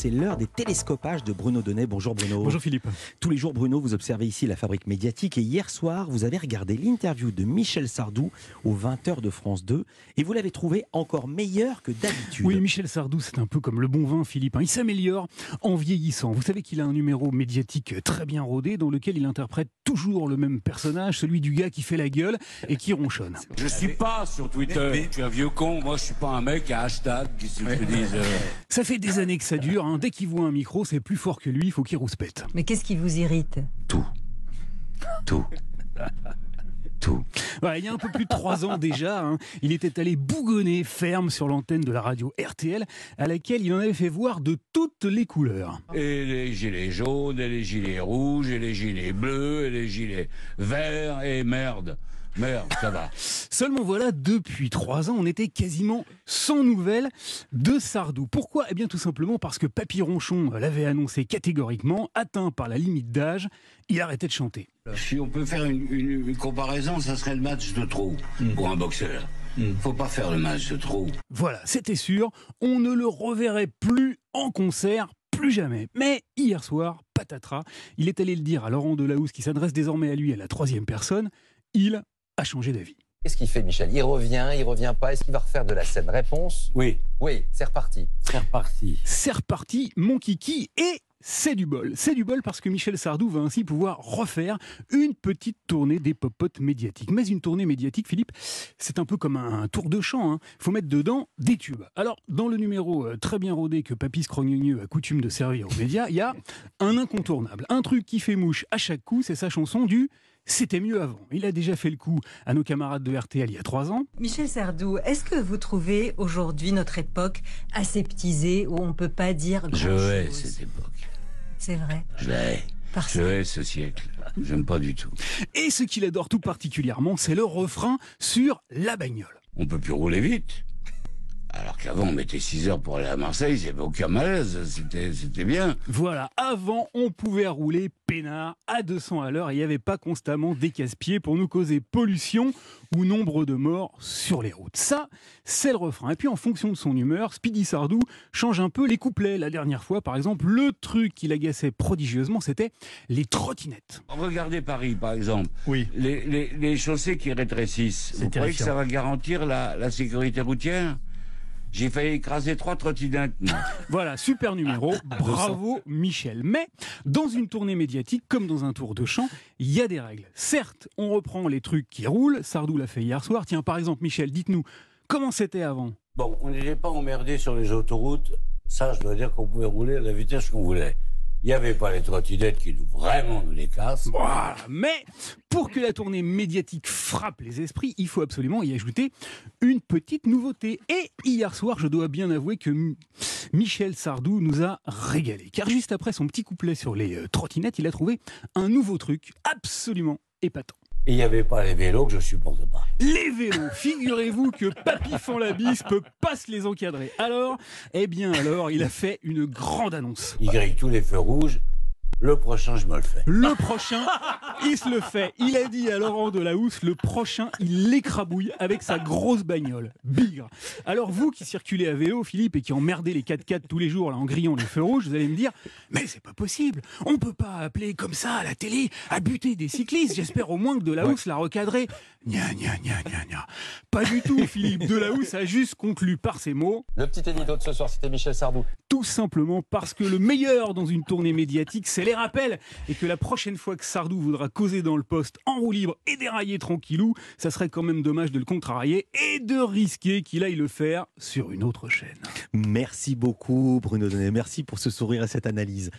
c'est l'heure des télescopages de Bruno Donnet. Bonjour Bruno. Bonjour Philippe. Tous les jours, Bruno, vous observez ici la fabrique médiatique et hier soir, vous avez regardé l'interview de Michel Sardou aux 20h de France 2 et vous l'avez trouvé encore meilleur que d'habitude. Oui, Michel Sardou, c'est un peu comme le bon vin, Philippe. hein. Il s'améliore en vieillissant. Vous savez qu'il a un numéro médiatique très bien rodé dans lequel il interprète toujours le même personnage, celui du gars qui fait la gueule et qui ronchonne. Je suis pas sur Twitter. Je suis un vieux con. Moi, je suis pas un mec à hashtag qui se dise. euh, Ça fait des années que ça dure. hein. Dès qu'il voit un micro, c'est plus fort que lui, il faut qu'il rouspète. Mais qu'est-ce qui vous irrite? Tout. Tout. Tout. Voilà, il y a un peu plus de trois ans déjà, hein, il était allé bougonner ferme sur l'antenne de la radio RTL, à laquelle il en avait fait voir de toutes les couleurs. Et les gilets jaunes, et les gilets rouges, et les gilets bleus, et les gilets verts, et merde. Merde, ça va. Seulement voilà, depuis trois ans, on était quasiment sans nouvelles de Sardou. Pourquoi? Eh bien tout simplement parce que Papy Ronchon l'avait annoncé catégoriquement, atteint par la limite d'âge, il arrêtait de chanter. Si on peut faire une, une- une comparaison, ça serait le match de trop pour un boxeur. Faut pas faire le match de trop. Voilà, c'était sûr, on ne le reverrait plus en concert, plus jamais. Mais hier soir, patatras, il est allé le dire à Laurent Delahousse, qui s'adresse désormais à lui à la troisième personne, il a changé d'avis. Qu'est-ce qu'il fait, Michel? Il revient, il revient pas Est-ce qu'il va refaire de la scène? Réponse? Oui, Oui, c'est reparti. c'est reparti. C'est reparti, mon kiki, et c'est du bol. C'est du bol parce que Michel Sardou va ainsi pouvoir refaire une petite tournée des popotes médiatiques. Mais une tournée médiatique, Philippe, c'est un peu comme un tour de chant. Il faut mettre dedans des tubes. Alors, dans le numéro euh, très bien rodé que Papy Scrogneux a coutume de servir aux médias, il y a un incontournable. Un truc qui fait mouche à chaque coup, c'est sa chanson du C'était mieux avant. Il a déjà fait le coup à nos camarades de RTL il y a trois ans. Michel Sardou, est-ce que vous trouvez aujourd'hui notre époque aseptisée où on ne peut pas dire grand Je hais cette époque. C'est vrai. Je la hais. Parce Je hais ce siècle. J'aime pas du tout. Et ce qu'il adore tout particulièrement, c'est le refrain sur la bagnole. On peut plus rouler vite. Alors qu'avant, on mettait 6 heures pour aller à Marseille, il n'y avait aucun malaise. C'était, c'était bien. Voilà, avant, on pouvait rouler peinard à 200 à l'heure et il n'y avait pas constamment des casse-pieds pour nous causer pollution ou nombre de morts sur les routes. Ça, c'est le refrain. Et puis, en fonction de son humeur, Speedy Sardou change un peu les couplets. La dernière fois, par exemple, le truc qui l'agaçait prodigieusement, c'était les trottinettes. Regardez Paris, par exemple. Oui. Les, les, les chaussées qui rétrécissent. Vous croyez que ça va garantir la, la sécurité routière? J'ai failli écraser trois trottinettes. Voilà, super numéro. Bravo Michel. Mais dans une tournée médiatique, comme dans un tour de chant, il y a des règles. Certes, on reprend les trucs qui roulent. Sardou l'a fait hier soir. Tiens, par exemple, Michel, dites-nous, comment c'était avant? Bon, on n'était pas emmerdé sur les autoroutes. Ça, je dois dire qu'on pouvait rouler à la vitesse qu'on voulait. Il n'y avait pas les trottinettes qui nous vraiment nous les cassent. Voilà. Mais pour que la tournée médiatique frappe les esprits, il faut absolument y ajouter une petite nouveauté. Et hier soir, je dois bien avouer que Michel Sardou nous a régalé. Car juste après son petit couplet sur les euh, trottinettes, il a trouvé un nouveau truc absolument épatant. Il n'y avait pas les vélos que je supporte pas. Les vélos, figurez-vous que Papy Fanlabis peut pas se les encadrer. Alors, eh bien alors, il a fait une grande annonce. Il grille tous les feux rouges. Le prochain, je me le fais. Le prochain, il se le fait. Il a dit à Laurent Delahousse, le prochain, il l'écrabouille avec sa grosse bagnole. Bigre. Alors vous qui circulez à vélo, Philippe, et qui emmerdez les 4x4 tous les jours là, en grillant les feux rouges, vous allez me dire, mais c'est pas possible. On peut pas appeler comme ça à la télé à buter des cyclistes. J'espère au moins que Delahousse l'a recadré. Gna gna gna gna gna. Pas du tout, Philippe. Delahousse a juste conclu par ces mots. Le petit édito de ce soir, c'était Michel Sardou. Tout simplement parce que le meilleur dans une tournée médiatique, c'est les rappels. Et que la prochaine fois que Sardou voudra causer dans le poste en roue libre et dérailler tranquillou, ça serait quand même dommage de le contrarier et de risquer qu'il aille le faire sur une autre chaîne. Merci beaucoup Bruno Donnet. Merci pour ce sourire et cette analyse.